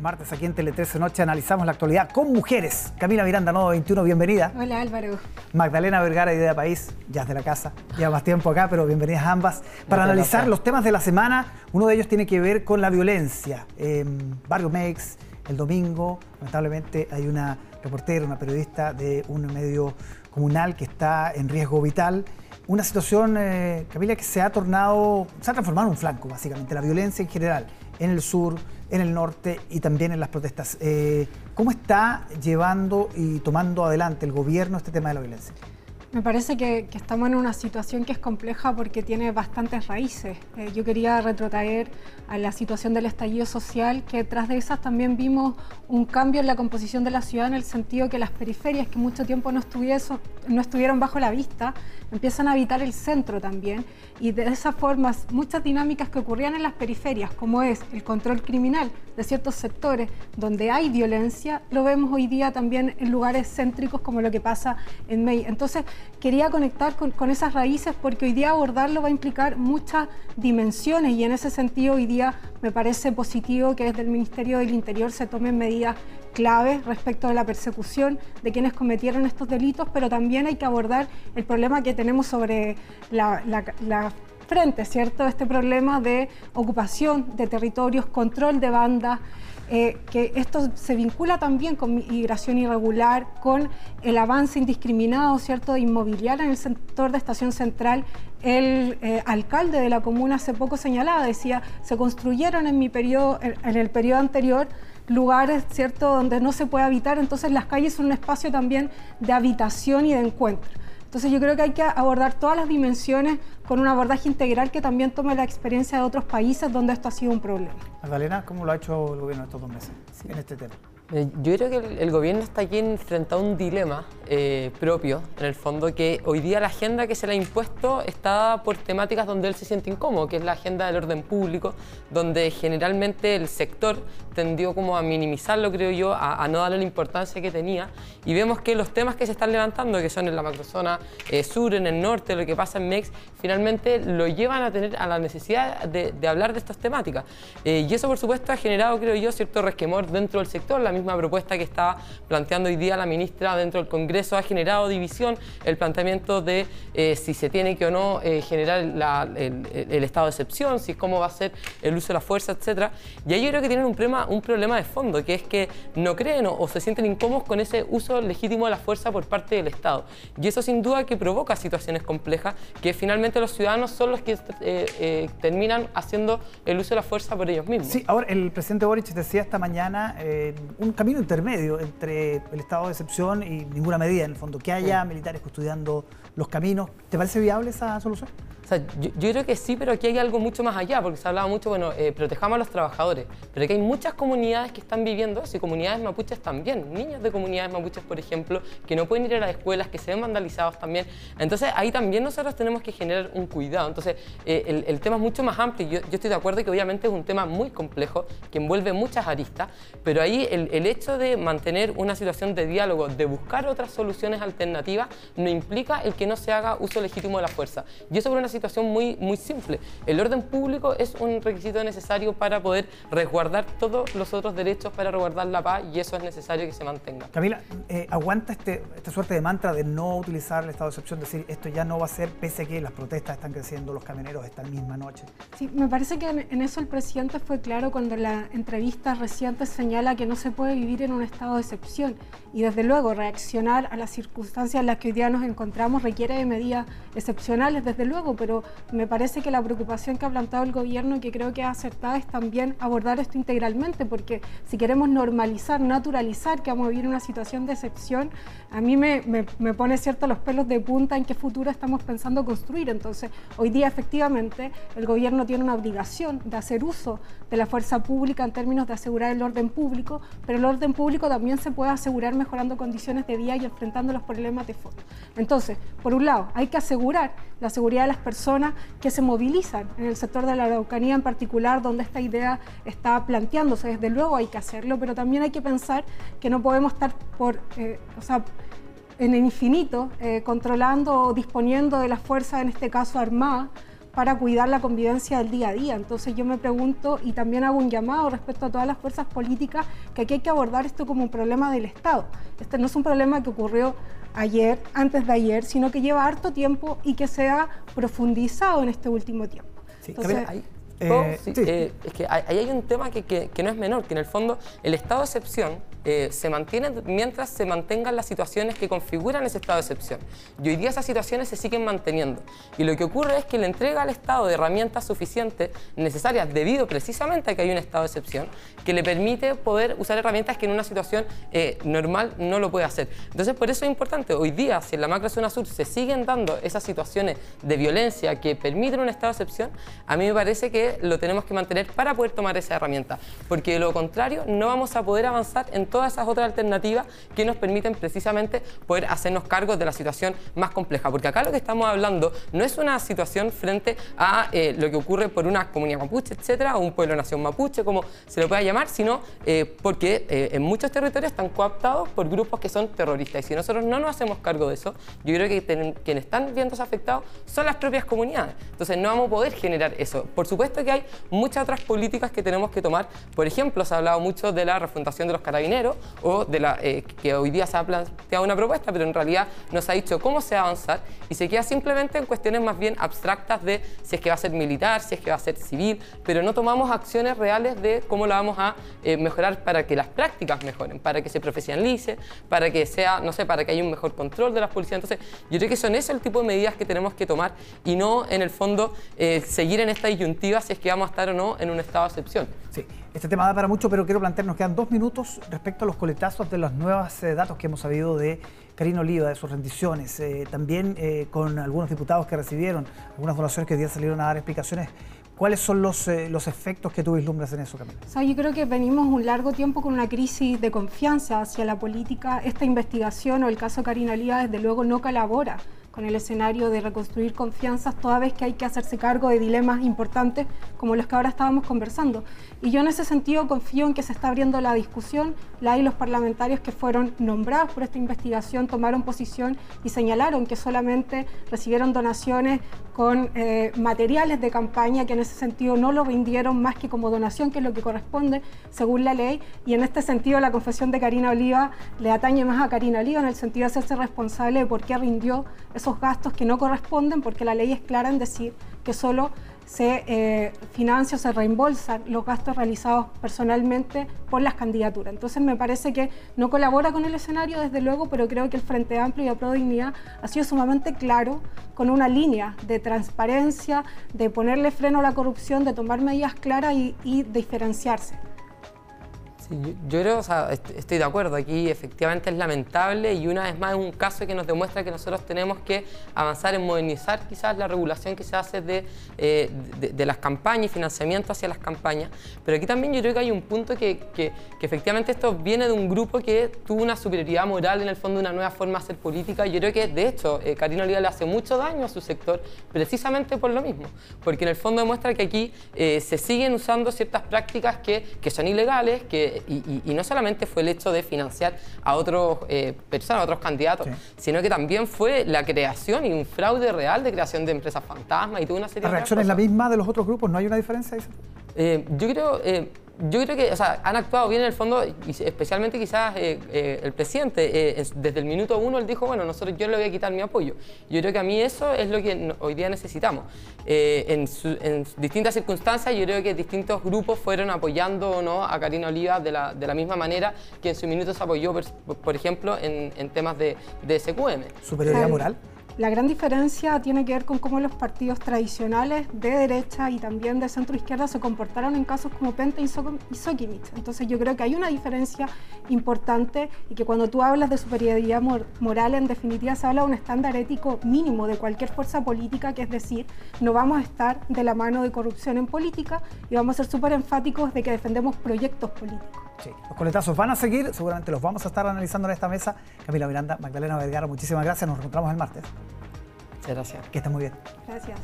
martes aquí en Tele 13 Noche analizamos la actualidad con mujeres. Camila Miranda, Nodo 21, bienvenida. Hola Álvaro. Magdalena Vergara, Idea País, ya es de la casa, lleva más tiempo acá, pero bienvenidas ambas. Para analizar los temas de la semana, uno de ellos tiene que ver con la violencia. Barrio Mex, el domingo, lamentablemente hay una reportera, una periodista de un medio comunal que está en riesgo vital. Una situación, eh, Camila, que se ha tornado, se ha transformado en un flanco, básicamente, la violencia en general, en el sur, en el norte y también en las protestas. Eh, ¿Cómo está llevando y tomando adelante el gobierno este tema de la violencia? Me parece que, estamos en una situación que es compleja porque tiene bastantes raíces. Eh, yo quería retrotraer a la situación del estallido social, que tras de esas también vimos un cambio en la composición de la ciudad en el sentido que las periferias, que mucho tiempo no, estuvieron bajo la vista, empiezan a habitar el centro también. Y de esa forma, muchas dinámicas que ocurrían en las periferias, como es el control criminal de ciertos sectores donde hay violencia, lo vemos hoy día también en lugares céntricos como lo que pasa en May. Entonces, quería conectar con, esas raíces porque hoy día abordarlo va a implicar muchas dimensiones y en ese sentido hoy día me parece positivo que desde el Ministerio del Interior se tomen medidas claves respecto a la persecución de quienes cometieron estos delitos, pero también hay que abordar el problema que tenemos sobre la, la frente, ¿cierto? Este problema de ocupación de territorios, control de bandas, eh, que esto se vincula también con migración irregular, con el avance indiscriminado, ¿cierto?, inmobiliario en el sector de Estación Central. El eh, alcalde de la comuna hace poco señalaba, decía, se construyeron en, mi periodo, en el periodo anterior lugares, ¿cierto?, donde no se puede habitar, entonces las calles son un espacio también de habitación y de encuentro. Entonces yo creo que hay que abordar todas las dimensiones con un abordaje integral que también tome la experiencia de otros países donde esto ha sido un problema. Magdalena, ¿cómo lo ha hecho el gobierno estos dos meses en este tema? Eh, yo creo que el, gobierno está aquí enfrentado a un dilema eh, propio, en el fondo, que hoy día la agenda que se le ha impuesto está por temáticas donde él se siente incómodo, que es la agenda del orden público, donde generalmente el sector tendió como a minimizarlo, creo yo, a, no darle la importancia que tenía. Y vemos que los temas que se están levantando, que son en la macrozona eh, sur, en el norte, lo que pasa en MEX, finalmente lo llevan a tener a la necesidad de, hablar de estas temáticas. y eso, por supuesto, ha generado, creo yo, cierto resquemor dentro del sector. La misma propuesta que está planteando hoy día la ministra dentro del Congreso ha generado división, el planteamiento de eh, si se tiene que o no eh, generar el, estado de excepción, si cómo va a ser el uso de la fuerza, etc. Y ahí yo creo que tienen un problema, un problema de fondo, que es que no creen o, se sienten incómodos con ese uso legítimo de la fuerza por parte del Estado. Y eso sin duda que provoca situaciones complejas, que finalmente los ciudadanos son los que eh, terminan haciendo el uso de la fuerza por ellos mismos. Sí, ahora el presidente Boric decía esta mañana un camino intermedio entre el estado de excepción y ninguna medida, en el fondo, que haya militares custodiando los caminos. ¿Te parece viable esa solución? O sea, yo, creo que sí, pero aquí hay algo mucho más allá, porque se hablaba mucho, bueno, eh, protejamos a los trabajadores, pero aquí hay muchas comunidades que están viviendo eso, y comunidades mapuches también, niños de comunidades mapuches, por ejemplo, que no pueden ir a las escuelas, que se ven vandalizados también. Entonces, ahí también nosotros tenemos que generar un cuidado. Entonces, eh, el, tema es mucho más amplio. Yo, yo, estoy de acuerdo que obviamente es un tema muy complejo, que envuelve muchas aristas, pero ahí el, el hecho de mantener una situación de diálogo, de buscar otras soluciones alternativas, no implica el que no se haga uso legítimo de la fuerza. Y eso por una situación muy, muy simple. El orden público es un requisito necesario para poder resguardar todos los otros derechos, para resguardar la paz, y eso es necesario que se mantenga. Camila, eh, ¿aguanta este, esta suerte de mantra de no utilizar el estado de excepción, decir esto ya no va a ser, pese a que las protestas están creciendo, los camioneros esta misma noche? Sí, me parece que en, eso el presidente fue claro cuando en la entrevista reciente señala que no se puede vivir en un estado de excepción y desde luego reaccionar a las circunstancias en las que hoy día nos encontramos requiere de medidas excepcionales, desde luego, pero me parece que la preocupación que ha planteado el gobierno y que creo que es acertada es también abordar esto integralmente, porque si queremos normalizar, naturalizar que vamos a vivir una situación de excepción, a mí me, me, pone cierto los pelos de punta en qué futuro estamos pensando construir. Entonces, hoy día efectivamente el gobierno tiene una obligación de hacer uso de la fuerza pública en términos de asegurar el orden público, pero el orden público también se puede asegurar mejorando condiciones de vida y enfrentando los problemas de fondo. Entonces, por un lado, hay que asegurar la seguridad de las personas que se movilizan en el sector de la Araucanía en particular, donde esta idea está planteándose. Desde luego hay que hacerlo, pero también hay que pensar que no podemos estar por, eh, o sea, en el infinito eh, controlando o disponiendo de la fuerza, en este caso armada, para cuidar la convivencia del día a día. Entonces yo me pregunto y también hago un llamado respecto a todas las fuerzas políticas que aquí hay que abordar esto como un problema del Estado. Este no es un problema que ocurrió ayer, antes de ayer, sino que lleva harto tiempo y que se ha profundizado en este último tiempo. Sí, Entonces, eh, eh, es que ahí hay un tema que, que, no es menor, que en el fondo el estado de excepción eh, se mantiene mientras se mantengan las situaciones que configuran ese estado de excepción. Y hoy día esas situaciones se siguen manteniendo. Y lo que ocurre es que le entrega al Estado de herramientas suficientes, necesarias, debido precisamente a que hay un estado de excepción, que le permite poder usar herramientas que en una situación eh, normal no lo puede hacer. Entonces, por eso es importante, hoy día, si en la macro zona sur se siguen dando esas situaciones de violencia que permiten un estado de excepción, a mí me parece que lo tenemos que mantener para poder tomar esa herramienta, porque de lo contrario no vamos a poder avanzar en todas esas otras alternativas que nos permiten precisamente poder hacernos cargo de la situación más compleja. Porque acá lo que estamos hablando no es una situación frente a eh, lo que ocurre por una comunidad mapuche, etcétera, o un pueblo-nación mapuche, como se lo pueda llamar, sino eh, porque eh, en muchos territorios están cooptados por grupos que son terroristas. Y si nosotros no nos hacemos cargo de eso, yo creo que quienes están viendo afectados son las propias comunidades. Entonces no vamos a poder generar eso. Por supuesto que hay muchas otras políticas que tenemos que tomar. Por ejemplo, se ha hablado mucho de la refundación de los carabineros o de la, eh, que hoy día se ha planteado una propuesta, pero en realidad no se ha dicho cómo se va a avanzar y se queda simplemente en cuestiones más bien abstractas de si es que va a ser militar, si es que va a ser civil, pero no tomamos acciones reales de cómo la vamos a eh, mejorar para que las prácticas mejoren, para que se profesionalice, para que sea, no sé, para que haya un mejor control de las policías. Entonces, yo creo que son ese el tipo de medidas que tenemos que tomar y no, en el fondo, eh, seguir en esta disyuntiva si es que vamos a estar o no en un estado de excepción. Sí, este tema da para mucho, pero quiero plantear, nos quedan dos minutos respecto a los coletazos de los nuevos eh, datos que hemos sabido de Karina Oliva, de sus rendiciones, eh, también eh, con algunos diputados que recibieron algunas donaciones que hoy día salieron a dar explicaciones. ¿Cuáles son los, los efectos que tú vislumbras en eso, Camila? O sea, yo creo que venimos un largo tiempo con una crisis de confianza hacia la política. Esta investigación o el caso Karina Oliva, desde luego, no colabora con el escenario de reconstruir confianzas, toda vez que hay que hacerse cargo de dilemas importantes como los que ahora estábamos conversando. Y yo en ese sentido confío en que se está abriendo la discusión, la y los parlamentarios que fueron nombrados por esta investigación tomaron posición y señalaron que solamente recibieron donaciones con eh, materiales de campaña que en ese sentido no lo rindieron más que como donación, que es lo que corresponde según la ley. Y en este sentido la confesión de Karina Oliva le atañe más a Karina Oliva en el sentido de hacerse responsable de por qué rindió gastos que no corresponden porque la ley es clara en decir que solo se eh, financia o se reembolsan los gastos realizados personalmente por las candidaturas. Entonces me parece que no colabora con el escenario, desde luego, pero creo que el Frente Amplio y Pro Dignidad ha sido sumamente claro con una línea de transparencia, de ponerle freno a la corrupción, de tomar medidas claras y diferenciarse yo, creo, o sea, estoy de acuerdo, aquí efectivamente es lamentable y una vez más es un caso que nos demuestra que nosotros tenemos que avanzar en modernizar quizás la regulación que se hace de, eh, de, las campañas y financiamiento hacia las campañas, pero aquí también yo creo que hay un punto que, que, efectivamente esto viene de un grupo que tuvo una superioridad moral en el fondo, una nueva forma de hacer política, yo creo que de hecho eh, Karina Oliva le hace mucho daño a su sector precisamente por lo mismo, porque en el fondo demuestra que aquí eh, se siguen usando ciertas prácticas que, que son ilegales, que y, no solamente fue el hecho de financiar a otros eh, personas, a otros candidatos, sino que también fue la creación y un fraude real de creación de empresas fantasmas y toda una serie ¿La reacción es la misma de los otros grupos? ¿No hay una diferencia? Eh, yo creo, eh, yo creo que o sea, han actuado bien en el fondo, especialmente quizás eh, eh, el presidente. Eh, desde el minuto uno él dijo, bueno, nosotros yo le voy a quitar mi apoyo. Yo creo que a mí eso es lo que hoy día necesitamos. En, distintas circunstancias yo creo que distintos grupos fueron apoyando o no a Karina Oliva de la, de la, misma manera que en su minuto se apoyó, por, ejemplo, en, en, temas de, de SQM. ¿Superioridad moral? La gran diferencia tiene que ver con cómo los partidos tradicionales de derecha y también de centro izquierda se comportaron en casos como Penta y Sokimich. Entonces yo creo que hay una diferencia importante y que cuando tú hablas de superioridad moral, en definitiva se habla de un estándar ético mínimo de cualquier fuerza política, que es decir, no vamos a estar de la mano de corrupción en política y vamos a ser súper enfáticos de que defendemos proyectos políticos. Sí, los coletazos van a seguir, seguramente los vamos a estar analizando en esta mesa. Camila Miranda, Magdalena Vergara, muchísimas gracias, nos encontramos el martes. Muchas gracias. Que esté muy bien. Gracias.